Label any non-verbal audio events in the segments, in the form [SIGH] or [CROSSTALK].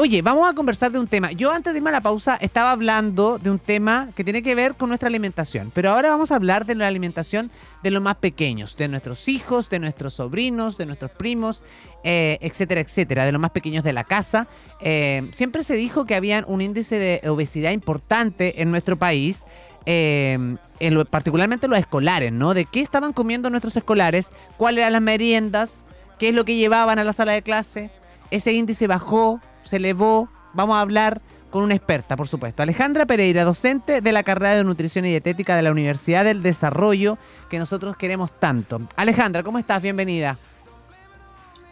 Oye, vamos a conversar de un tema. Yo antes de irme a la pausa estaba hablando de un tema que tiene que ver con nuestra alimentación, pero ahora vamos a hablar de la alimentación de los más pequeños, de nuestros hijos, de nuestros sobrinos, de nuestros primos, eh, etcétera, etcétera, de los más pequeños de la casa. Eh, siempre se dijo que había un índice de obesidad importante en nuestro país. Eh, en lo, particularmente los escolares, ¿no? De qué estaban comiendo nuestros escolares, cuáles eran las meriendas, qué es lo que llevaban a la sala de clase. Ese índice bajó, se elevó. Vamos a hablar con una experta, por supuesto. Alejandra Pereira, docente de la carrera de Nutrición y Dietética de la Universidad del Desarrollo, que nosotros queremos tanto. Alejandra, ¿cómo estás? Bienvenida.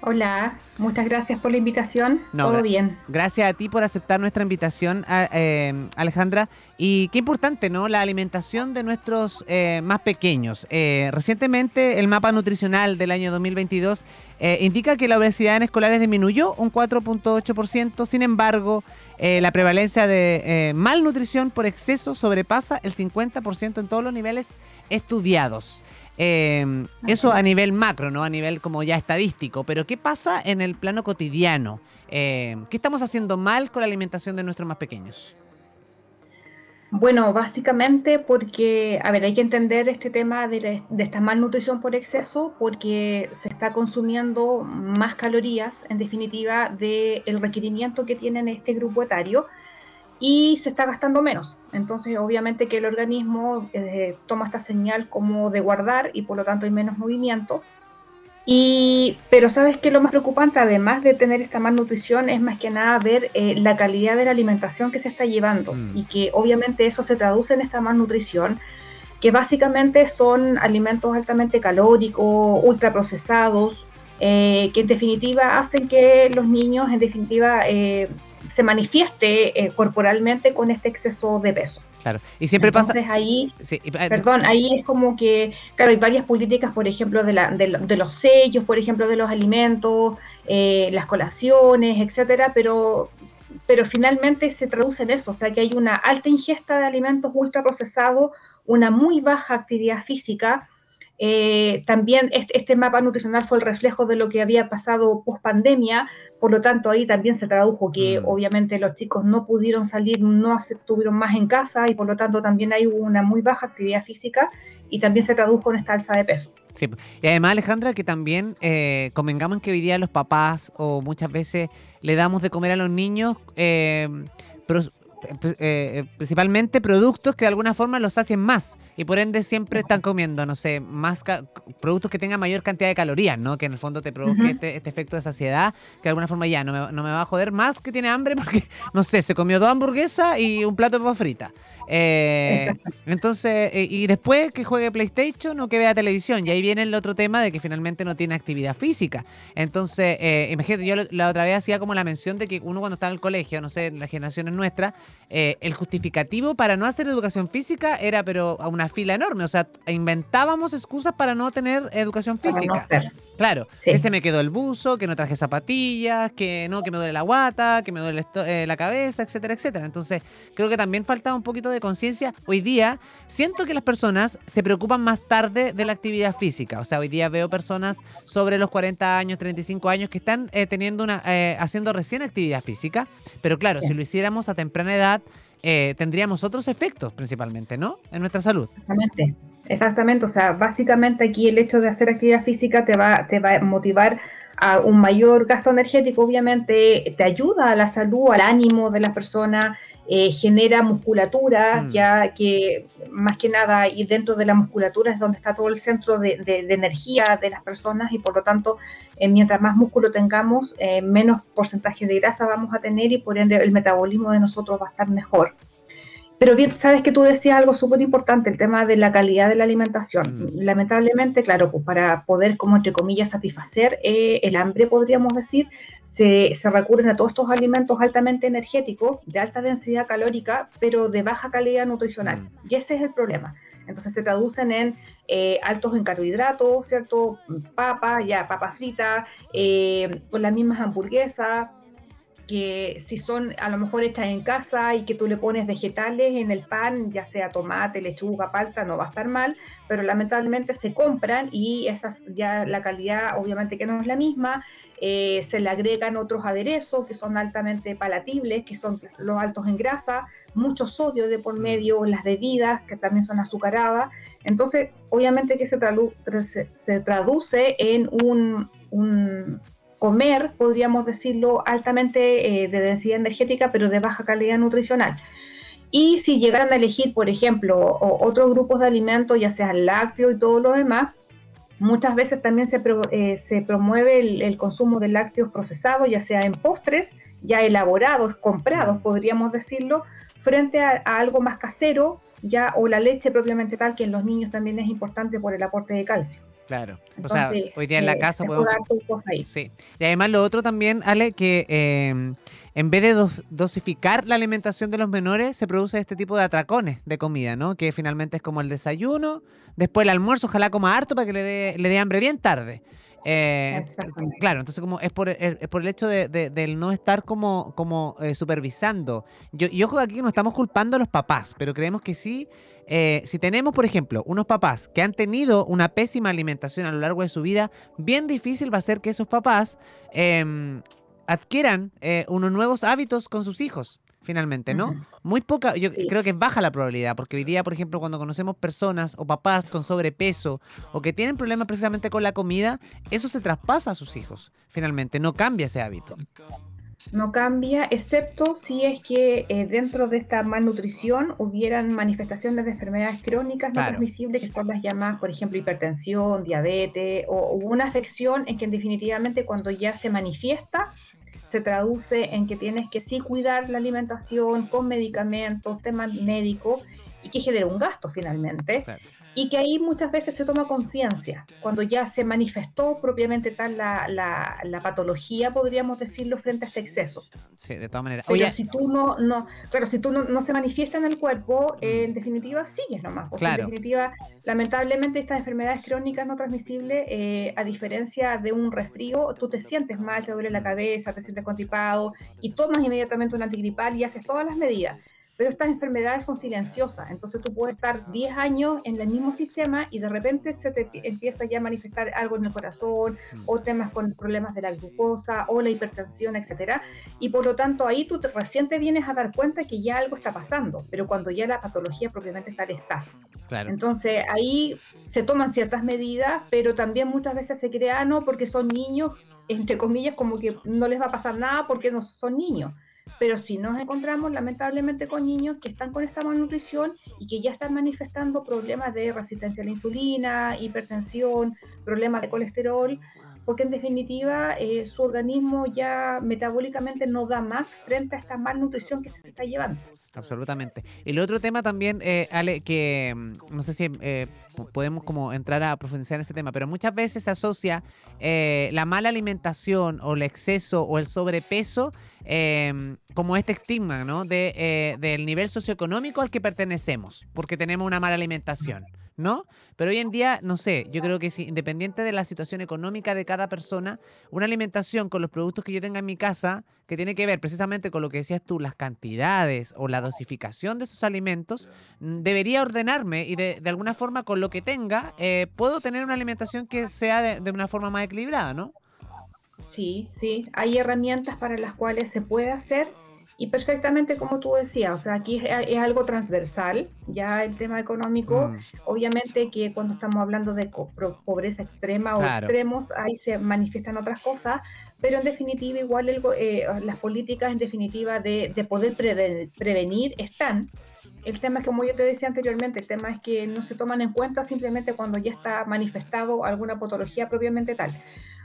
Hola, muchas gracias por la invitación. Todo bien. Gracias a ti por aceptar nuestra invitación, eh, Alejandra. Y qué importante, ¿no? La alimentación de nuestros eh, más pequeños. Eh, recientemente, el mapa nutricional del año 2022 indica que la obesidad en escolares disminuyó un 4.8%. Sin embargo, la prevalencia de malnutrición por exceso sobrepasa el 50% en todos los niveles estudiados. Eh, eso a nivel macro, ¿no? A nivel como ya estadístico. Pero ¿qué pasa en el plano cotidiano? Eh, ¿Qué estamos haciendo mal con la alimentación de nuestros más pequeños? Bueno, básicamente porque, a ver, hay que entender este tema de, de, esta malnutrición por exceso porque se está consumiendo más calorías, en definitiva, del requerimiento que tienen este grupo etario y se está gastando menos. Entonces, obviamente que el organismo eh, toma esta señal como de guardar y por lo tanto hay menos movimiento. Y, pero sabes que lo más preocupante, además de tener esta malnutrición, es más que nada ver eh, la calidad de la alimentación que se está llevando mm. y que obviamente eso se traduce en esta malnutrición, que básicamente son alimentos altamente calóricos, ultraprocesados, eh, que en definitiva hacen que los niños, en definitiva, eh, se manifieste eh, corporalmente con este exceso de peso. Claro, y siempre Entonces, pasa... ahí, perdón, ahí es como que, claro, hay varias políticas, por ejemplo, de, la, de, los sellos, por ejemplo, de los alimentos, eh, las colaciones, etcétera, pero, pero finalmente se traduce en eso, o sea que hay una alta ingesta de alimentos ultraprocesados, una muy baja actividad física, eh, también este, este, mapa nutricional fue el reflejo de lo que había pasado post pandemia, por lo tanto ahí también se tradujo que mm. obviamente los chicos no pudieron salir, no estuvieron más en casa y por lo tanto también hay una muy baja actividad física y también se tradujo en esta alza de peso. Sí, y además Alejandra que también eh, convengamos que hoy día los papás o muchas veces le damos de comer a los niños eh, eh, eh, principalmente productos que de alguna forma los hacen más y por ende siempre están comiendo, no sé, más productos que tengan mayor cantidad de calorías, ¿no? Que en el fondo te provoque este, este, efecto de saciedad, que de alguna forma ya no me, no me va a joder más que tiene hambre porque, [LAUGHS] no sé, se comió dos hamburguesas y un plato de papa frita. Eh, entonces, eh, y después que juegue PlayStation o que vea televisión. Y ahí viene el otro tema de que finalmente no tiene actividad física. Entonces, eh, imagínate, yo la otra vez hacía como la mención de que uno cuando está en el colegio, no sé, las generaciones nuestras, eh, el justificativo para no hacer educación física era pero a una fila enorme. O sea, inventábamos excusas para no tener educación física. Claro, que se me quedó el buzo, que no traje zapatillas, que no, que me duele la guata, que me duele la cabeza, etcétera, etcétera. Entonces, creo que también falta un poquito de conciencia. Hoy día, siento que las personas se preocupan más tarde de la actividad física. O sea, hoy día veo personas sobre los 40 años, 35 años que están eh, teniendo una, eh, haciendo recién actividad física. Pero claro, si lo hiciéramos a temprana edad, tendríamos otros efectos principalmente, ¿no? En nuestra salud. Exactamente. Exactamente, o sea, básicamente aquí el hecho de hacer actividad física te va, te va a motivar a un mayor gasto energético, obviamente te ayuda a la salud, al ánimo de la persona, eh, genera musculatura, mm. ya que más que nada, y dentro de la musculatura es donde está todo el centro de, energía de las personas y por lo tanto, eh, mientras más músculo tengamos, eh, menos porcentaje de grasa vamos a tener y por ende el metabolismo de nosotros va a estar mejor. Pero bien, sabes que tú decías algo súper importante, el tema de la calidad de la alimentación. Mm. Lamentablemente, claro, pues para poder, como entre comillas, satisfacer eh, el hambre, podríamos decir, se, se, recurren a todos estos alimentos altamente energéticos, de alta densidad calórica, pero de baja calidad nutricional. Mm. Y ese es el problema. Entonces se traducen en eh, altos en carbohidratos, ¿cierto? Papas, ya papas fritas, eh, con las mismas hamburguesas, que si son a lo mejor hechas en casa y que tú le pones vegetales en el pan, ya sea tomate, lechuga, palta, no va a estar mal, pero lamentablemente se compran y esas ya la calidad obviamente que no es la misma, eh, se le agregan otros aderezos que son altamente palatibles, que son los altos en grasa, mucho sodio de por medio, las bebidas que también son azucaradas, entonces obviamente que se, se, traduce en un comer, podríamos decirlo, altamente eh, de densidad energética, pero de baja calidad nutricional. Y si llegaran a elegir, por ejemplo, otros grupos de alimentos, ya sea lácteo y todo lo demás, muchas veces también se, eh, se promueve el, consumo de lácteos procesados, ya sea en postres, ya elaborados, comprados, podríamos decirlo, frente a, a algo más casero, ya o la leche propiamente tal, que en los niños también es importante por el aporte de calcio. Claro. o sea, hoy día en la eh, casa podemos. Sí. Y además lo otro también, Ale, que em, en vez de dosificar la alimentación de los menores, se produce este tipo de atracones de comida, ¿no? Que finalmente es como el desayuno, después el almuerzo, ojalá coma harto para que le dé le dé hambre bien tarde. Eh, claro, entonces como es por, es por el hecho de, del no estar como, como eh, supervisando. Yo, y ojo aquí no estamos culpando a los papás, pero creemos que sí, eh, si tenemos, por ejemplo, unos papás que han tenido una pésima alimentación a lo largo de su vida, bien difícil va a ser que esos papás em, adquieran unos nuevos hábitos con sus hijos finalmente, ¿no? Muy poca, yo creo que es baja la probabilidad, porque hoy día, por ejemplo, cuando conocemos personas o papás con sobrepeso o que tienen problemas precisamente con la comida, eso se traspasa a sus hijos, finalmente, no cambia ese hábito. No cambia, excepto si es que eh, dentro de esta malnutrición hubieran manifestaciones de enfermedades crónicas no transmisibles, que son las llamadas, por ejemplo, hipertensión, diabetes, o, o una afección en que definitivamente cuando ya se manifiesta, se traduce en que tienes que sí cuidar la alimentación con medicamentos, temas médicos, y que genera un gasto finalmente. Y que ahí muchas veces se toma conciencia, cuando ya se manifestó propiamente tal la, la, patología, podríamos decirlo, frente a este exceso. Sí, de todas maneras. Pero si tú no, no, si tú no, se manifiesta en el cuerpo, en definitiva sigues nomás. Porque En definitiva, lamentablemente estas enfermedades crónicas no transmisibles, eh, a diferencia de un resfrío, tú te sientes mal, te duele la cabeza, te sientes constipado y tomas inmediatamente un antigripal y haces todas las medidas pero estas enfermedades son silenciosas, entonces tú puedes estar 10 años en el mismo sistema y de repente se te empieza ya a manifestar algo en el corazón mm. o temas con problemas de la glucosa o la hipertensión, etcétera, y por lo tanto ahí tú te, recién te vienes a dar cuenta que ya algo está pasando, pero cuando ya la patología propiamente tal está. Claro. Entonces ahí se toman ciertas medidas, pero también muchas veces se crea, ah, no, porque son niños, entre comillas, como que no les va a pasar nada porque no son niños pero si nos encontramos lamentablemente con niños que están con esta malnutrición y que ya están manifestando problemas de resistencia a la insulina, hipertensión, problemas de colesterol, porque en definitiva eh, su organismo ya metabólicamente no da más frente a esta malnutrición que se está llevando. Absolutamente. El otro tema también, eh, Ale, que mm, no sé si eh, podemos como entrar a profundizar en este tema, pero muchas veces se asocia la mala alimentación o el exceso o el sobrepeso como este estigma, ¿no? De, del nivel socioeconómico al que pertenecemos, porque tenemos una mala alimentación. ¿No? Pero hoy en día, no sé, yo creo que si, independiente de la situación económica de cada persona, una alimentación con los productos que yo tenga en mi casa, que tiene que ver precisamente con lo que decías tú, las cantidades o la dosificación de esos alimentos, mm, debería ordenarme y de, alguna forma con lo que tenga, eh, puedo tener una alimentación que sea de, de una forma más equilibrada, ¿no? Sí, sí, hay herramientas para las cuales se puede hacer y perfectamente como tú decías, o sea, aquí es, algo transversal, ya el tema económico, mm. obviamente que cuando estamos hablando de pobreza extrema o extremos, ahí se manifiestan otras cosas, pero en definitiva igual eh, las políticas en definitiva de, poder prevenir están. El tema es como yo te decía anteriormente, el tema es que no se toman en cuenta simplemente cuando ya está manifestado alguna patología propiamente tal.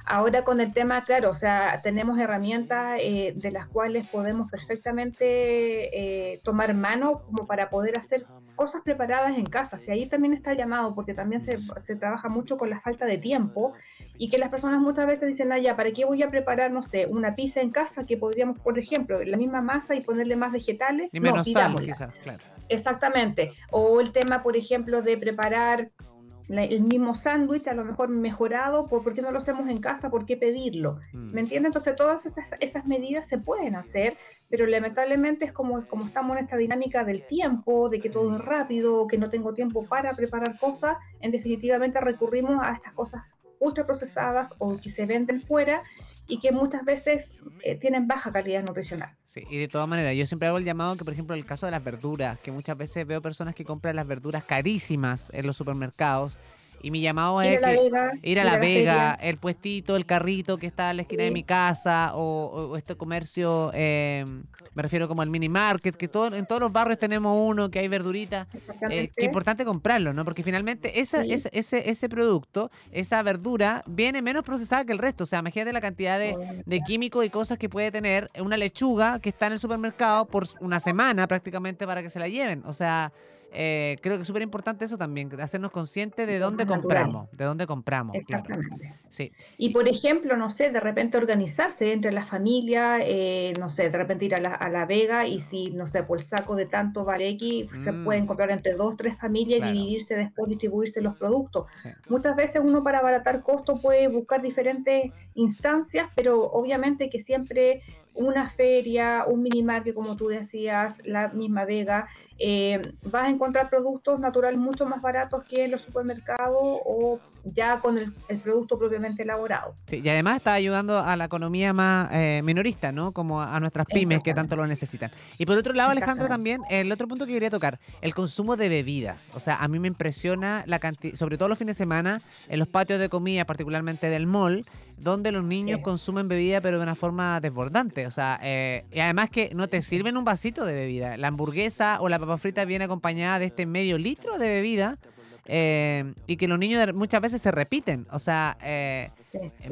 Ahora con el tema, claro, o sea, tenemos herramientas eh, de las cuales podemos perfectamente eh, tomar mano como para poder hacer cosas preparadas en casa. Si ahí también está el llamado, porque también se, se, trabaja mucho con la falta de tiempo y que las personas muchas veces dicen, ah, ya, ¿para qué voy a preparar, no sé, una pizza en casa que podríamos, por ejemplo, la misma masa y ponerle más vegetales? Y menos sal, quizás, claro. Exactamente. O el tema, por ejemplo, de preparar el mismo sándwich, a lo mejor mejorado, ¿por, qué no lo hacemos en casa? ¿Por qué pedirlo? Mm. ¿Me entiendes? Entonces todas esas, esas, medidas se pueden hacer, pero lamentablemente es como, como estamos en esta dinámica del tiempo, de que todo es rápido, que no tengo tiempo para preparar cosas, en definitivamente recurrimos a estas cosas ultraprocesadas o que se venden fuera y que muchas veces eh, tienen baja calidad nutricional. Sí, y de todas maneras, yo siempre hago el llamado que, por ejemplo, en el caso de las verduras, que muchas veces veo personas que compran las verduras carísimas en los supermercados y mi llamado es ir a la Vega, el puestito, el carrito que está en la esquina de mi casa, o, este comercio, eh, me refiero como al mini market, que todo, en todos los barrios tenemos uno, que hay verduritas. Eh, que es importante comprarlo, ¿no? Porque finalmente ese, ese, ese producto, esa verdura, viene menos procesada que el resto. O sea, imagínate la cantidad de, de químicos y cosas que puede tener una lechuga que está en el supermercado por una semana prácticamente para que se la lleven. O sea, eh, creo que es súper importante eso también, hacernos conscientes de dónde compramos, de dónde compramos. Exactamente. Sí. Y por ejemplo, no sé, de repente organizarse entre la familia, eh, no sé, de repente ir a la, a la, Vega y si, no sé, por el saco de tanto vale X, se mm. pueden comprar entre dos, tres familias y dividirse después, distribuirse los productos. Muchas veces uno para abaratar costos puede buscar diferentes instancias, pero obviamente que siempre una feria, un minimarket, como tú decías, la misma Vega, eh, vas a encontrar productos naturales mucho más baratos que en los supermercados o ya con el, producto propiamente elaborado. Sí, y además está ayudando a la economía más eh, minorista, ¿no? Como a, nuestras pymes que tanto lo necesitan. Y por otro lado, Alejandro, también, el otro punto que quería tocar, el consumo de bebidas. O sea, a mí me impresiona la cantidad, sobre todo los fines de semana, en los patios de comida, particularmente del mall, donde los niños consumen bebida pero de una forma desbordante. O sea, eh, y además que no te sirven un vasito de bebida. La hamburguesa o la papa frita viene acompañada de este medio litro de bebida. Eh, y que los niños muchas veces se repiten. O sea, eh,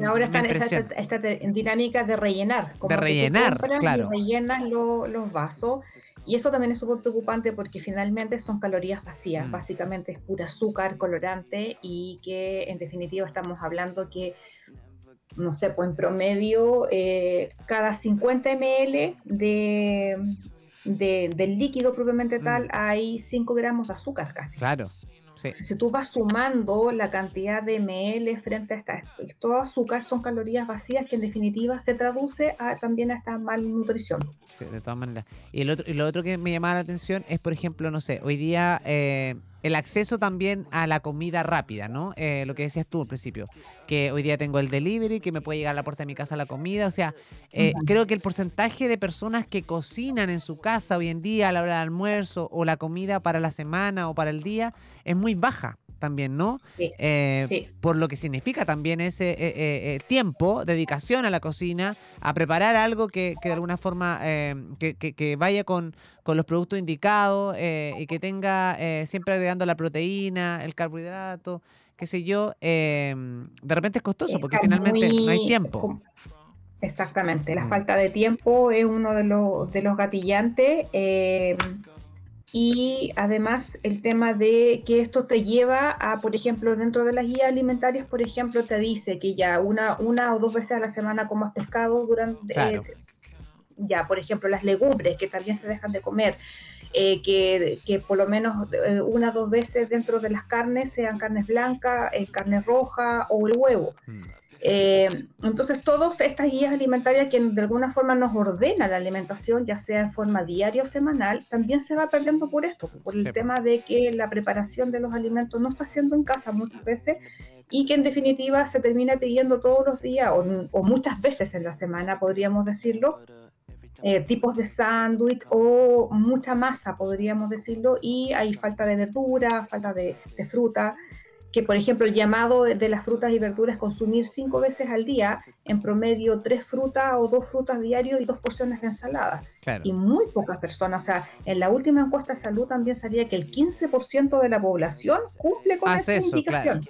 ahora están esta, dinámica de rellenar. de rellenar, claro. Y rellenas los vasos. Y eso también es súper preocupante porque finalmente son calorías vacías, mm. básicamente es pura azúcar, colorante y que en definitiva estamos hablando que no sé, pues en promedio, eh, cada 50 ml de, del líquido propiamente mm. tal hay 5 gramos de azúcar casi. Claro. Si tú vas sumando la cantidad de ml frente a esta, todo azúcar son calorías vacías que en definitiva se traduce a, también a esta malnutrición. Sí, de todas maneras. Y, el otro, y lo otro que me llamaba la atención es, por ejemplo, no sé, hoy día eh, el acceso también a la comida rápida, ¿no? Eh, lo que decías tú al principio, que hoy día tengo el delivery, que me puede llegar a la puerta de mi casa la comida, o sea, eh, creo que el porcentaje de personas que cocinan en su casa hoy en día a la hora del almuerzo o la comida para la semana o para el día es muy baja también, ¿no? Eh, por lo que significa también ese eh, eh, tiempo, dedicación a la cocina, a preparar algo que, de alguna forma que, vaya con, los productos indicados y que tenga siempre agregando la proteína, el carbohidrato, qué sé yo. de repente es costoso porque finalmente no hay tiempo. Exactamente, la mm. falta de tiempo es uno de los, de los gatillantes y además el tema de que esto te lleva a, por ejemplo, dentro de las guías alimentarias, por ejemplo, te dice que ya una, una o dos veces a la semana comas pescado durante, eh, ya, por ejemplo, las legumbres que también se dejan de comer, eh, que, que, por lo menos eh, una o dos veces dentro de las carnes sean carnes blancas, carne roja o el huevo. Mm. Eh, entonces, todas estas guías alimentarias que de alguna forma nos ordenan la alimentación, ya sea en forma diaria o semanal, también se va perdiendo por esto, por el tema de que la preparación de los alimentos no está haciendo en casa muchas veces y que en definitiva se termina pidiendo todos los días o, muchas veces en la semana, podríamos decirlo, eh, tipos de sándwich o mucha masa, podríamos decirlo, y hay falta de verdura, falta de, de fruta que, por ejemplo, el llamado de las frutas y verduras es consumir cinco veces al día, en promedio tres frutas o dos frutas diarios y dos porciones de ensalada. Y muy pocas personas, o sea, en la última encuesta de salud también salía que el 15% de la población cumple con esa indicación.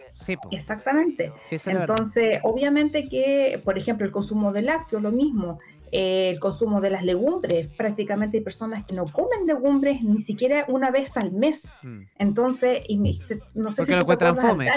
Exactamente. Entonces, obviamente que, por ejemplo, el consumo de lácteos, lo mismo. Eh, el consumo de las legumbres. Prácticamente hay personas que no comen legumbres ni siquiera una vez al mes. Mm. Entonces, y no sé si lo encuentran fome,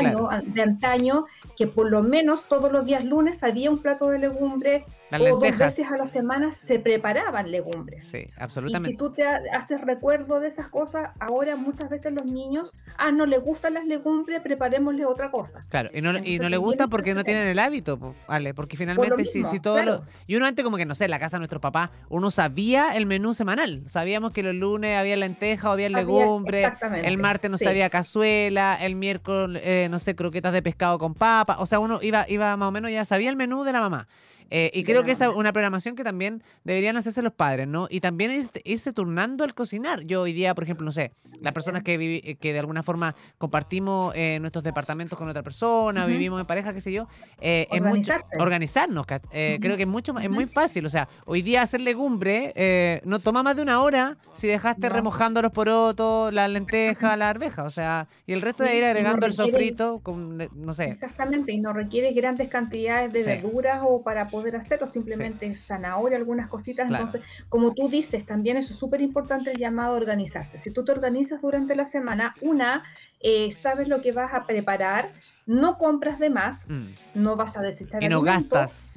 de antaño, que por lo menos todos los días lunes había un plato de legumbres o dos veces a la semana se preparaban legumbres. Sí, absolutamente. Y si tú te haces recuerdo de esas cosas, ahora muchas veces los niños, ah, no le gustan las legumbres, preparémosle otra cosa. Claro, y no, y no le gustan porque no tienen el hábito, vale, porque finalmente si, si todo lo... Y uno antes como que, no sé, en la casa de nuestros papás, uno sabía el menú semanal. Sabíamos que los lunes había lenteja o había legumbre, el martes no sabía cazuela, el miércoles, eh, no sé, croquetas de pescado con papa. O sea, uno iba, iba más o menos, ya sabía el menú de la mamá. Eh, y creo que es una programación que también deberían hacerse los padres, ¿no? Y también irse turnando al cocinar. Yo hoy día, por ejemplo, no sé, las personas que, que de alguna forma compartimos eh, nuestros departamentos con otra persona, vivimos en pareja, qué sé yo, eh, es mucho, organizarnos. Creo que es mucho es muy fácil. O sea, hoy día hacer legumbre no toma más de una hora si dejaste remojando los porotos, la lenteja, la arveja. O sea, y el resto de ir agregando el sofrito, con, no sé. Exactamente, y no requiere grandes cantidades de verduras o para poder hacerlo, simplemente zanahoria, algunas cositas. Entonces, como tú dices, también eso es súper importante el llamado a organizarse. Si tú te organizas durante la semana, una, eh, sabes lo que vas a preparar, no compras de más, mm. no vas a desechar Y no gastas.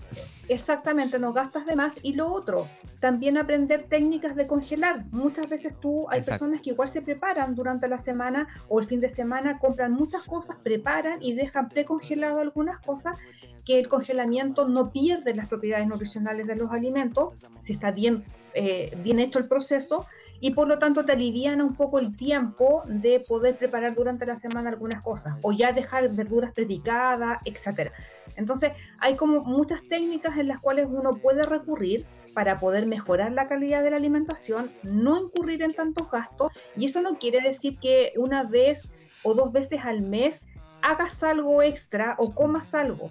Exactamente, no gastas de más. Y lo otro, también aprender técnicas de congelar. Muchas veces tú, hay personas que igual se preparan durante la semana o el fin de semana, compran muchas cosas, preparan y dejan precongelado algunas cosas que el congelamiento no pierde las propiedades nutricionales de los alimentos, si está bien, eh, bien hecho el proceso, y por lo tanto te aliviana un poco el tiempo de poder preparar durante la semana algunas cosas o ya dejar verduras predicadas, etcétera. Entonces, hay como muchas técnicas en las cuales uno puede recurrir para poder mejorar la calidad de la alimentación, no incurrir en tantos gastos y eso no quiere decir que una vez o dos veces al mes hagas algo extra o comas algo.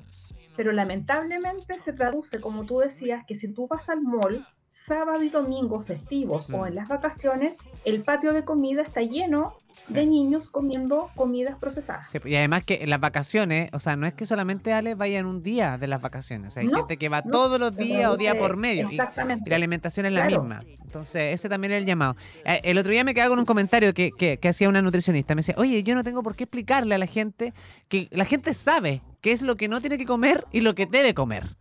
Pero lamentablemente se traduce, como tú decías, que si tú vas al mall sábado y domingo festivos o en las vacaciones, el patio de comida está lleno de niños comiendo comidas procesadas. y además que en las vacaciones, o sea, no es que solamente Ale vaya en un día de las vacaciones, hay gente que va todos los días o día por medio. Exactamente. Y, la alimentación es la misma. Entonces, ese también es el llamado. Eh, el otro día me quedaba con un comentario que, que, que hacía una nutricionista. Me decía, oye, yo no tengo por qué explicarle a la gente que la gente sabe qué es lo que no tiene que comer y lo que debe comer.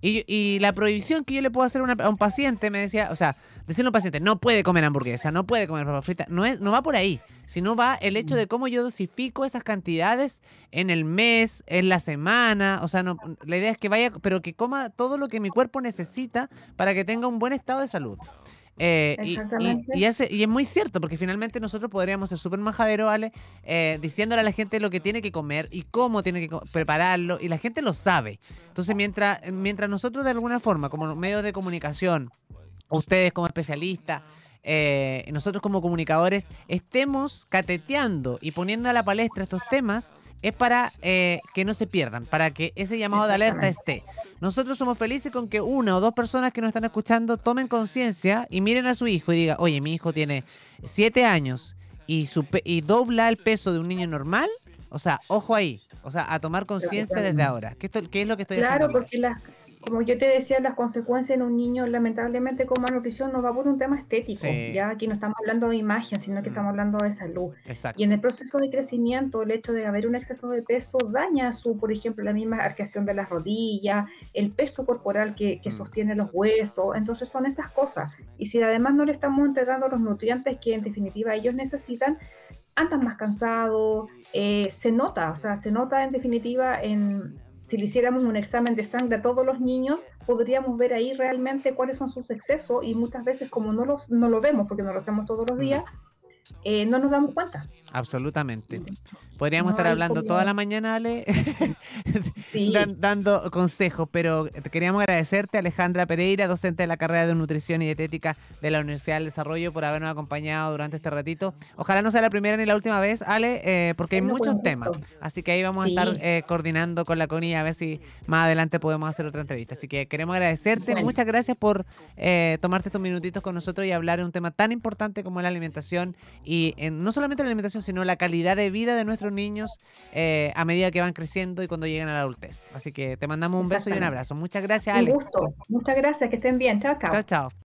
Y, la prohibición que yo le puedo hacer a un paciente, me decía, o sea, decirle a un paciente, no puede comer hamburguesa, no puede comer papa frita, no, es, no va por ahí, sino va el hecho de cómo yo dosifico esas cantidades en el mes, en la semana, o sea, no, la idea es que vaya, pero que coma todo lo que mi cuerpo necesita para que tenga un buen estado de salud. Eh, y, y, es muy cierto, porque finalmente nosotros podríamos ser súper majaderos, ¿vale? Eh, diciéndole a la gente lo que tiene que comer y cómo tiene que prepararlo, y la gente lo sabe. Entonces, mientras, mientras nosotros de alguna forma, como medios de comunicación, ustedes como especialistas, eh, nosotros como comunicadores, estemos cateteando y poniendo a la palestra estos temas, es para eh, que no se pierdan, para que ese llamado de alerta esté. Nosotros somos felices con que una o dos personas que nos están escuchando tomen conciencia y miren a su hijo y digan, oye, mi hijo tiene siete años y, su y dobla el peso de un niño normal. O sea, ojo ahí, o sea, a tomar conciencia desde ahora. ¿Qué, ¿Qué, es lo que estoy haciendo? Claro, porque las como yo te decía, las consecuencias en un niño lamentablemente con malnutrición no va por un tema estético. Ya aquí no estamos hablando de imagen, sino que mm. estamos hablando de salud. Y en el proceso de crecimiento, el hecho de haber un exceso de peso daña su, por ejemplo, la misma arqueación de las rodillas, el peso corporal que, que mm. sostiene los huesos. Entonces son esas cosas. Y si además no le estamos entregando los nutrientes que en definitiva ellos necesitan, andan más cansados, eh, se nota, o sea, se nota en definitiva en si le hiciéramos un examen de sangre a todos los niños, podríamos ver ahí realmente cuáles son sus excesos y muchas veces como no, los, no lo vemos porque no lo hacemos todos los días, eh, no nos damos cuenta. Absolutamente. Podríamos estar hablando toda la mañana, Ale, [LAUGHS] dando consejos, pero queríamos agradecerte, Alejandra Pereira, docente de la carrera de Nutrición y Dietética de la Universidad del Desarrollo, por habernos acompañado durante este ratito. Ojalá no sea la primera ni la última vez, Ale, eh, porque hay muchos temas. Así que ahí vamos a estar eh, coordinando con la CONI a ver si más adelante podemos hacer otra entrevista. Así que queremos agradecerte. Muchas gracias por tomarte estos minutitos con nosotros y hablar de un tema tan importante como la alimentación y en, no solamente la alimentación, sino la calidad de vida de nuestros niños eh, a medida que van creciendo y cuando llegan a la adultez. Así que te mandamos un beso y un abrazo. Muchas gracias, Ale. Un gusto. Muchas gracias. Que estén bien. Chao, chao. Chao, chao.